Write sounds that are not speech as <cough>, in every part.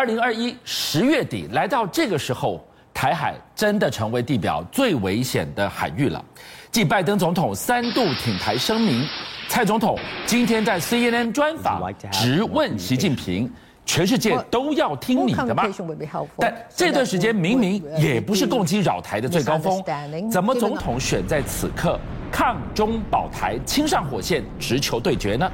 二零二一十月底来到这个时候，台海真的成为地表最危险的海域了。继拜登总统三度挺台声明，蔡总统今天在 CNN 专访直问习近平：“全世界都要听你的吗？”但这段时间明明也不是共机扰台的最高峰，怎么总统选在此刻抗中保台亲上火线直球对决呢？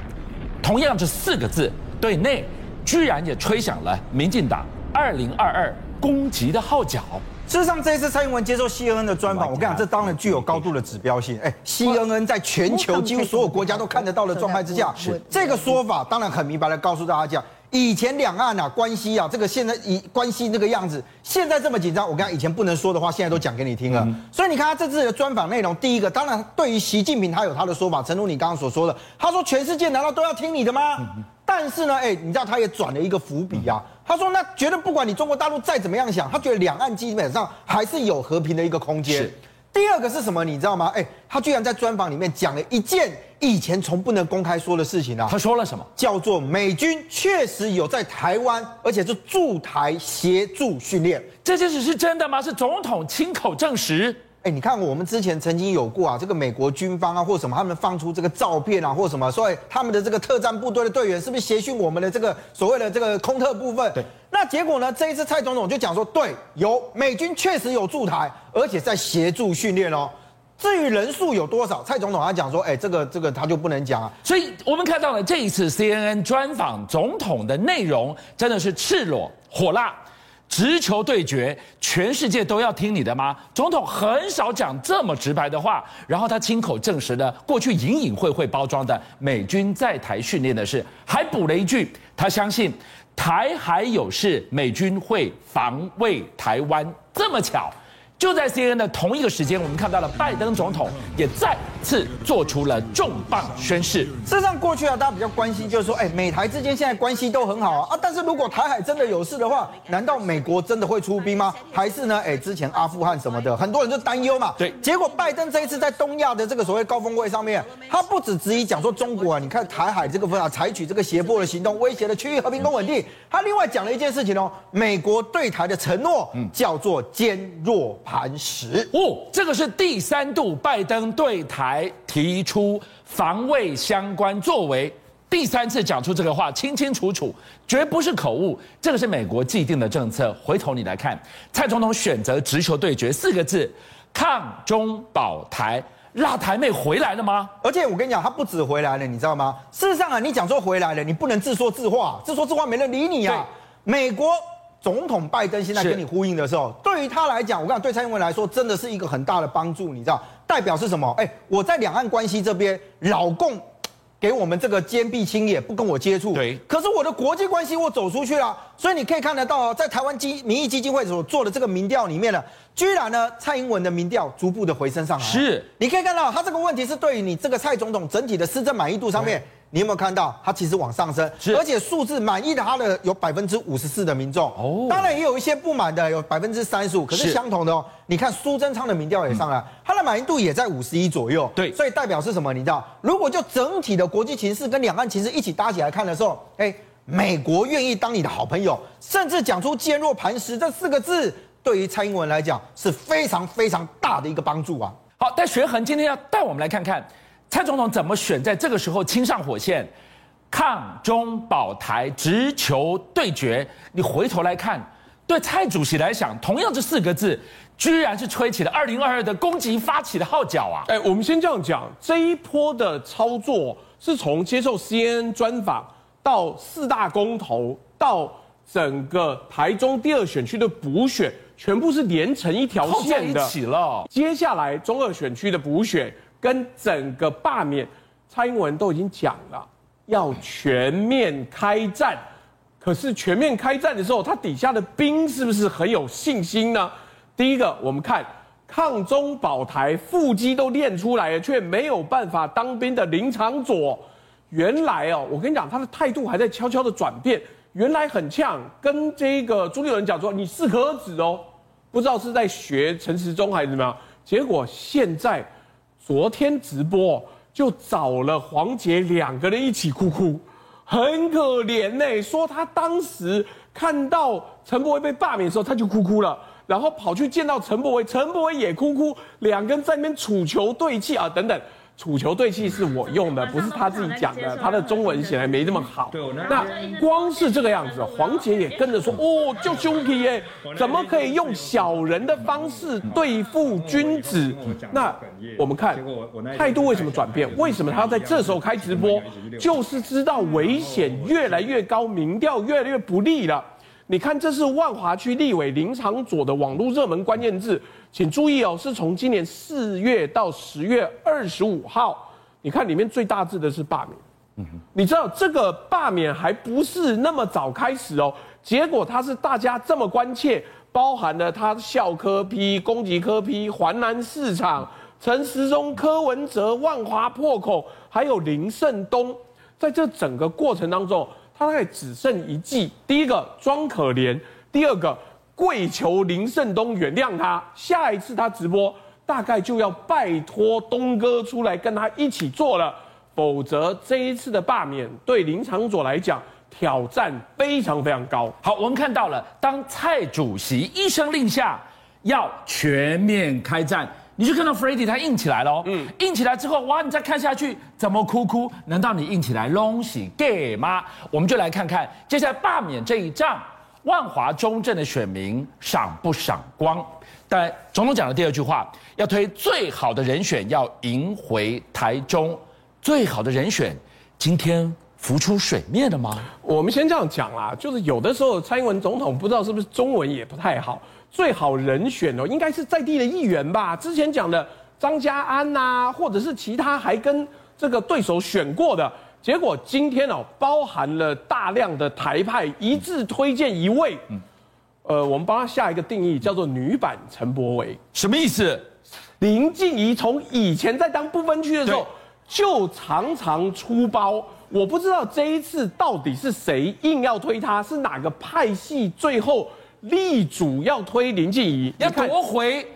同样这四个字，对内居然也吹响了民进党二零二二攻击的号角。事实上，这一次蔡英文接受 CNN 的专访，我跟你讲，这当然具有高度的指标性。哎，CNN 在全球几乎所有国家都看得到的状态之下，是这个说法当然很明白的告诉大家讲，以前两岸啊关系啊，这个现在以关系这个样子，现在这么紧张，我跟你讲，以前不能说的话，现在都讲给你听了。所以你看他这次的专访内容，第一个，当然对于习近平，他有他的说法，诚如你刚刚所说的，他说全世界难道都要听你的吗？但是呢，哎，你知道他也转了一个伏笔啊。他说：“那觉得不管你中国大陆再怎么样想，他觉得两岸基本上还是有和平的一个空间。第二个是什么？你知道吗？哎，他居然在专访里面讲了一件以前从不能公开说的事情啊。他说了什么？叫做美军确实有在台湾，而且是驻台协助训练。这件事是真的吗？是总统亲口证实？”哎，你看我们之前曾经有过啊，这个美国军方啊，或什么，他们放出这个照片啊，或什么，所以他们的这个特战部队的队员是不是协训我们的这个所谓的这个空特部分？对。那结果呢？这一次蔡总统就讲说，对，有美军确实有驻台，而且在协助训练哦。至于人数有多少，蔡总统他讲说，哎，这个这个他就不能讲啊。所以我们看到了这一次 CNN 专访总统的内容，真的是赤裸火辣。直球对决，全世界都要听你的吗？总统很少讲这么直白的话，然后他亲口证实了过去隐隐晦晦包装的美军在台训练的事，还补了一句，他相信台海有事，美军会防卫台湾。这么巧。就在 CNN 的同一个时间，我们看到了拜登总统也再次做出了重磅宣誓。事实上，过去啊，大家比较关心就是说，哎，美台之间现在关系都很好啊，啊，但是如果台海真的有事的话，难道美国真的会出兵吗？还是呢？哎，之前阿富汗什么的，很多人就担忧嘛。对。结果拜登这一次在东亚的这个所谓高峰会上面，他不止质疑讲说中国啊，你看台海这个分啊，采取这个胁迫的行动，威胁了区域和平跟稳定。他另外讲了一件事情哦，美国对台的承诺，嗯，叫做坚若。磐石哦，这个是第三度拜登对台提出防卫相关作为，第三次讲出这个话，清清楚楚，绝不是口误。这个是美国既定的政策。回头你来看，蔡总统选择直球对决四个字，抗中保台，辣台妹回来了吗？而且我跟你讲，他不止回来了，你知道吗？事实上啊，你讲说回来了，你不能自说自话，自说自话没人理你啊。美国。总统拜登现在跟你呼应的时候，是对于他来讲，我讲对蔡英文来说，真的是一个很大的帮助，你知道，代表是什么？哎，我在两岸关系这边，老共给我们这个坚壁清野，不跟我接触。对。可是我的国际关系我走出去了，所以你可以看得到，在台湾基民意基金会所做的这个民调里面呢，居然呢，蔡英文的民调逐步的回升上来。是。你可以看到，他这个问题是对于你这个蔡总统整体的施政满意度上面。你有没有看到，它其实往上升，而且数字满意的，它的有百分之五十四的民众，哦，当然也有一些不满的，有百分之三十五，可是相同的哦。你看苏贞昌的民调也上来，他的满意度也在五十一左右，对，所以代表是什么？你知道，如果就整体的国际情势跟两岸情势一起搭起来看的时候，哎，美国愿意当你的好朋友，甚至讲出坚若磐石这四个字，对于蔡英文来讲是非常非常大的一个帮助啊。好，但学恒今天要带我们来看看。蔡总统怎么选在这个时候亲上火线，抗中保台直球对决？你回头来看，对蔡主席来讲，同样这四个字，居然是吹起了二零二二的攻击发起的号角啊！哎，我们先这样讲，这一波的操作是从接受 CNN 专访到四大公投，到整个台中第二选区的补选，全部是连成一条线的。一起了。接下来中二选区的补选。跟整个罢免，蔡英文都已经讲了，要全面开战。可是全面开战的时候，他底下的兵是不是很有信心呢？第一个，我们看抗中保台腹肌都练出来了，却没有办法当兵的林长佐，原来哦，我跟你讲，他的态度还在悄悄的转变。原来很呛，跟这个朱立伦讲说，你适可而止哦，不知道是在学陈时中还是怎么样。结果现在。昨天直播就找了黄杰两个人一起哭哭，很可怜呢。说他当时看到陈柏威被罢免的时候，他就哭哭了，然后跑去见到陈柏威，陈柏威也哭哭，两个人在那边楚球对气啊，等等。处球对气是我用的，不是他自己讲的。他的中文显然没那么好。那光是这个样子，黄杰也跟着说：“哦，就兄弟耶，怎么可以用小人的方式对付君子？”那我们看态度为什么转变？为什么他要在这时候开直播？就是知道危险越来越高，民调越来越不利了。你看，这是万华区立委林昶佐的网络热门关键字。请注意哦，是从今年四月到十月二十五号，你看里面最大字的是罢免。你知道这个罢免还不是那么早开始哦，结果它是大家这么关切，包含了他校科批、攻击科批、环南市场、陈时中、柯文哲、万华破口，还有林胜东，在这整个过程当中，他大概只剩一计：第一个装可怜，第二个。跪求林胜东原谅他，下一次他直播大概就要拜托东哥出来跟他一起做了，否则这一次的罢免对林长佐来讲挑战非常非常高。好，我们看到了，当蔡主席一声令下要全面开战，你就看到 Freddy 他硬起来了，嗯，硬起来之后，哇，你再看下去怎么哭哭？难道你硬起来拢是 gay 吗？我们就来看看接下来罢免这一仗。万华中正的选民赏不赏光？但总统讲的第二句话，要推最好的人选，要赢回台中。最好的人选，今天浮出水面了吗？我们先这样讲啦，就是有的时候蔡英文总统不知道是不是中文也不太好。最好人选哦，应该是在地的议员吧？之前讲的张家安呐、啊，或者是其他还跟这个对手选过的。结果今天哦，包含了大量的台派一致推荐一位，呃，我们帮他下一个定义，叫做女版陈柏维，什么意思？林静怡从以前在当不分区的时候，就常常出包，我不知道这一次到底是谁硬要推他，是哪个派系最后力主要推林静怡，要夺回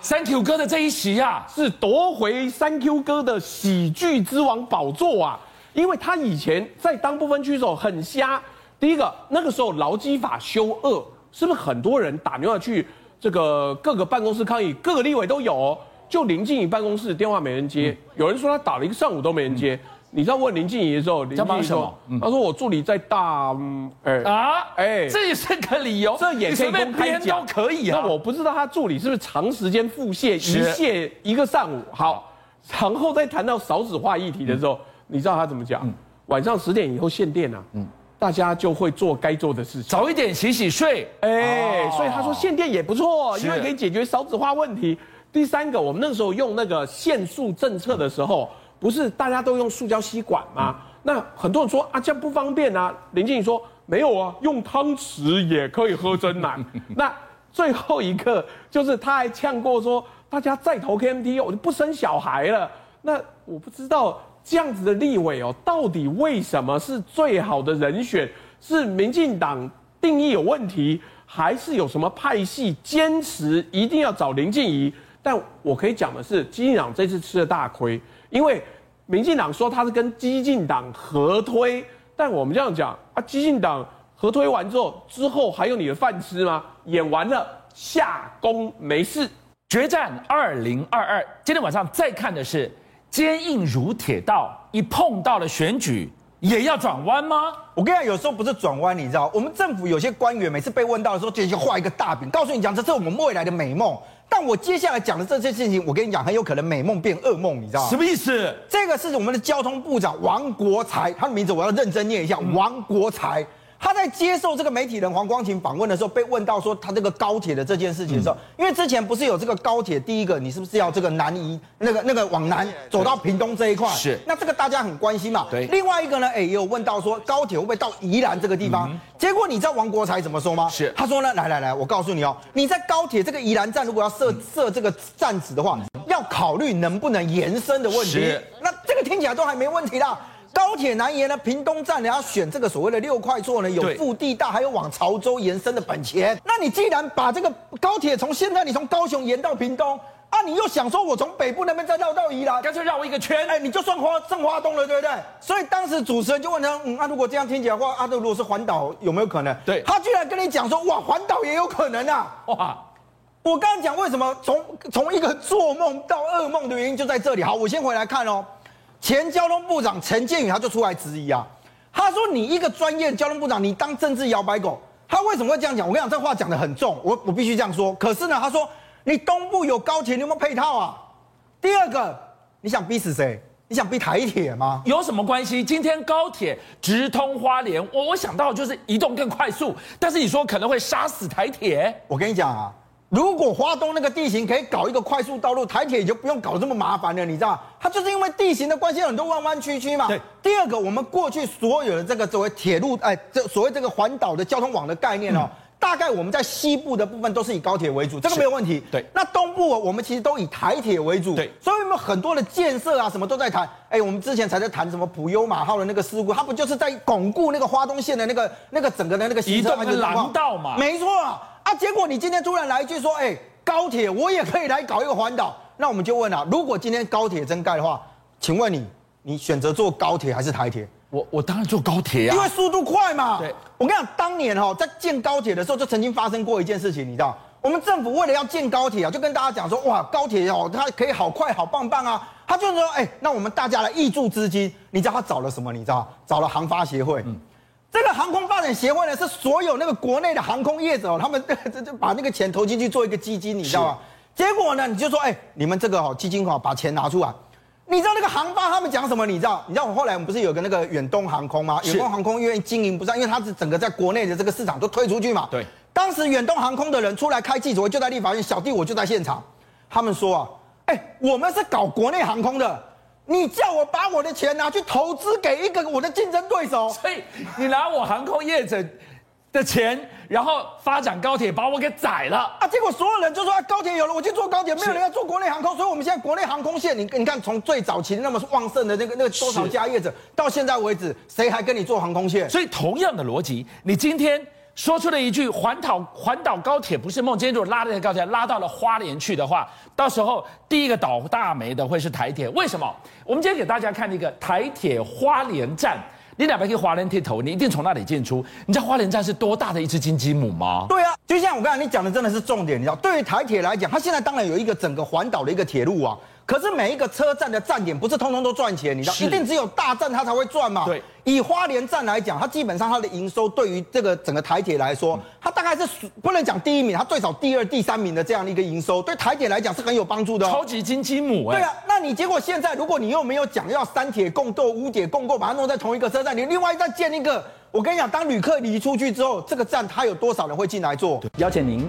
三 Q 哥的这一席啊，是夺回三 Q 哥的喜剧之王宝座啊。因为他以前在当不分区的时候很瞎，第一个那个时候劳基法修恶，是不是很多人打电话去这个各个办公室抗议，各个立委都有哦，就林静怡办公室电话没人接，有人说他打了一个上午都没人接，你知道问林静怡的时候，林静怡说，他说我助理在大，哎。啊，哎，这也是个理由，这也可以公开讲，都可以啊。那我不知道他助理是不是长时间腹泻，一泻一个上午，好，然后再谈到少子化议题的时候。你知道他怎么讲？嗯、晚上十点以后限电啊，嗯、大家就会做该做的事情，早一点洗洗睡。哎、所以他说限电也不错，因为可以解决少子化问题。第三个，我们那个时候用那个限速政策的时候，不是大家都用塑胶吸管吗？嗯、那很多人说啊，这样不方便啊。林静仪说没有啊，用汤匙也可以喝真奶。<laughs> 那最后一个就是他还呛过说，大家再投 KMT，我就不生小孩了。那我不知道。这样子的立委哦，到底为什么是最好的人选？是民进党定义有问题，还是有什么派系坚持一定要找林静怡？但我可以讲的是，基进党这次吃了大亏，因为民进党说他是跟激进党合推，但我们这样讲啊，激进党合推完之后，之后还有你的饭吃吗？演完了，下工没事。决战二零二二，今天晚上再看的是。坚硬如铁道，一碰到了选举也要转弯吗？我跟你讲，有时候不是转弯，你知道，我们政府有些官员每次被问到的时候，就就画一个大饼，告诉你讲这是我们未来的美梦。但我接下来讲的这些事情，我跟你讲，很有可能美梦变噩梦，你知道吗？什么意思？这个是我们的交通部长王国才，他的名字我要认真念一下，王国材。他在接受这个媒体人黄光琴访问的时候，被问到说他这个高铁的这件事情的时候，因为之前不是有这个高铁，第一个你是不是要这个南移，那个那个往南走到屏东这一块？是。那这个大家很关心嘛？对。另外一个呢，哎，也有问到说高铁会不会到宜兰这个地方？结果你知道王国才怎么说吗？是。他说呢，来来来，我告诉你哦，你在高铁这个宜兰站如果要设设这个站址的话，要考虑能不能延伸的问题。是。那这个听起来都还没问题啦。高铁南延呢，屏东站你要选这个所谓的六块座呢，有腹地大，还有往潮州延伸的本钱。那你既然把这个高铁从现在你从高雄延到屏东，啊，你又想说我从北部那边再绕到宜兰，干脆绕一个圈，哎，你就算花正花东了，对不对？所以当时主持人就问他，嗯，啊，如果这样听起来的话，啊，那如果是环岛有没有可能？对，他居然跟你讲说，哇，环岛也有可能啊，哇！我刚刚讲为什么从从一个做梦到噩梦的原因就在这里。好，我先回来看哦。前交通部长陈建宇他就出来质疑啊，他说：“你一个专业交通部长，你当政治摇摆狗。”他为什么会这样讲？我跟你讲，这话讲的很重，我我必须这样说。可是呢，他说：“你东部有高铁，你有没有配套啊？”第二个，你想逼死谁？你想逼台铁吗？有什么关系？今天高铁直通花莲，我我想到就是移动更快速，但是你说可能会杀死台铁？我跟你讲啊。如果花东那个地形可以搞一个快速道路，台铁也就不用搞这么麻烦了，你知道吗？它就是因为地形的关系，很多弯弯曲曲嘛。对。第二个，我们过去所有的这个作为铁路，哎，这所谓这个环岛的交通网的概念哦，嗯、大概我们在西部的部分都是以高铁为主，这个没有问题。对。那东部我们其实都以台铁为主。对。所以我们很多的建设啊，什么都在谈。哎，我们之前才在谈什么普悠马号的那个事故，它不就是在巩固那个花东线的那个那个整个的那个移动的廊道嘛？没错啊。啊！结果你今天突然来一句说：“哎、欸，高铁我也可以来搞一个环岛。”那我们就问了：如果今天高铁真盖的话，请问你，你选择坐高铁还是台铁？我我当然坐高铁啊，因为速度快嘛。对，我跟你讲，当年哈在建高铁的时候，就曾经发生过一件事情，你知道？我们政府为了要建高铁啊，就跟大家讲说：“哇，高铁哦，它可以好快好棒棒啊！”他就是说：“哎、欸，那我们大家来挹注资金。”你知道他找了什么？你知道？找了航发协会。嗯。这个航空发展协会呢，是所有那个国内的航空业者哦，他们 <laughs> 这这把那个钱投进去做一个基金，你知道吗？结果呢，你就说，哎，你们这个哦基金哈，把钱拿出来。你知道那个航发他们讲什么？你知道？你知道我后来我们不是有个那个远东航空吗？远东航空因为经营不善，因为它是整个在国内的这个市场都推出去嘛。对。当时远东航空的人出来开记者会，就在立法院，小弟我就在现场。他们说啊，哎，我们是搞国内航空的。你叫我把我的钱拿去投资给一个我的竞争对手，所以你拿我航空业者的钱，然后发展高铁，把我给宰了啊！结果所有人就说啊，高铁有了，我去坐高铁，没有人要坐国内航空，所以我们现在国内航空线，你你看从最早期那么旺盛的那个那个多少家业者，到现在为止，谁还跟你做航空线？所以同样的逻辑，你今天。说出了一句环岛环岛高铁不是梦。今天如果拉这个高铁拉到了花莲去的话，到时候第一个倒大霉的会是台铁。为什么？我们今天给大家看一个台铁花莲站，你哪边可以花莲铁头，你一定从那里进出。你知道花莲站是多大的一只金鸡母吗？对啊，就像我刚才你讲的，真的是重点。你知道，对于台铁来讲，它现在当然有一个整个环岛的一个铁路啊。可是每一个车站的站点不是通通都赚钱，你知道，一定只有大站它才会赚嘛。对，以花莲站来讲，它基本上它的营收对于这个整个台铁来说，它大概是不能讲第一名，它最少第二、第三名的这样的一个营收，对台铁来讲是很有帮助的。超级金鸡母哎。对啊，那你结果现在如果你又没有讲要三铁共构、五铁共构，把它弄在同一个车站，你另外再建一个，我跟你讲，当旅客离出去之后，这个站它有多少人会进来坐？邀请您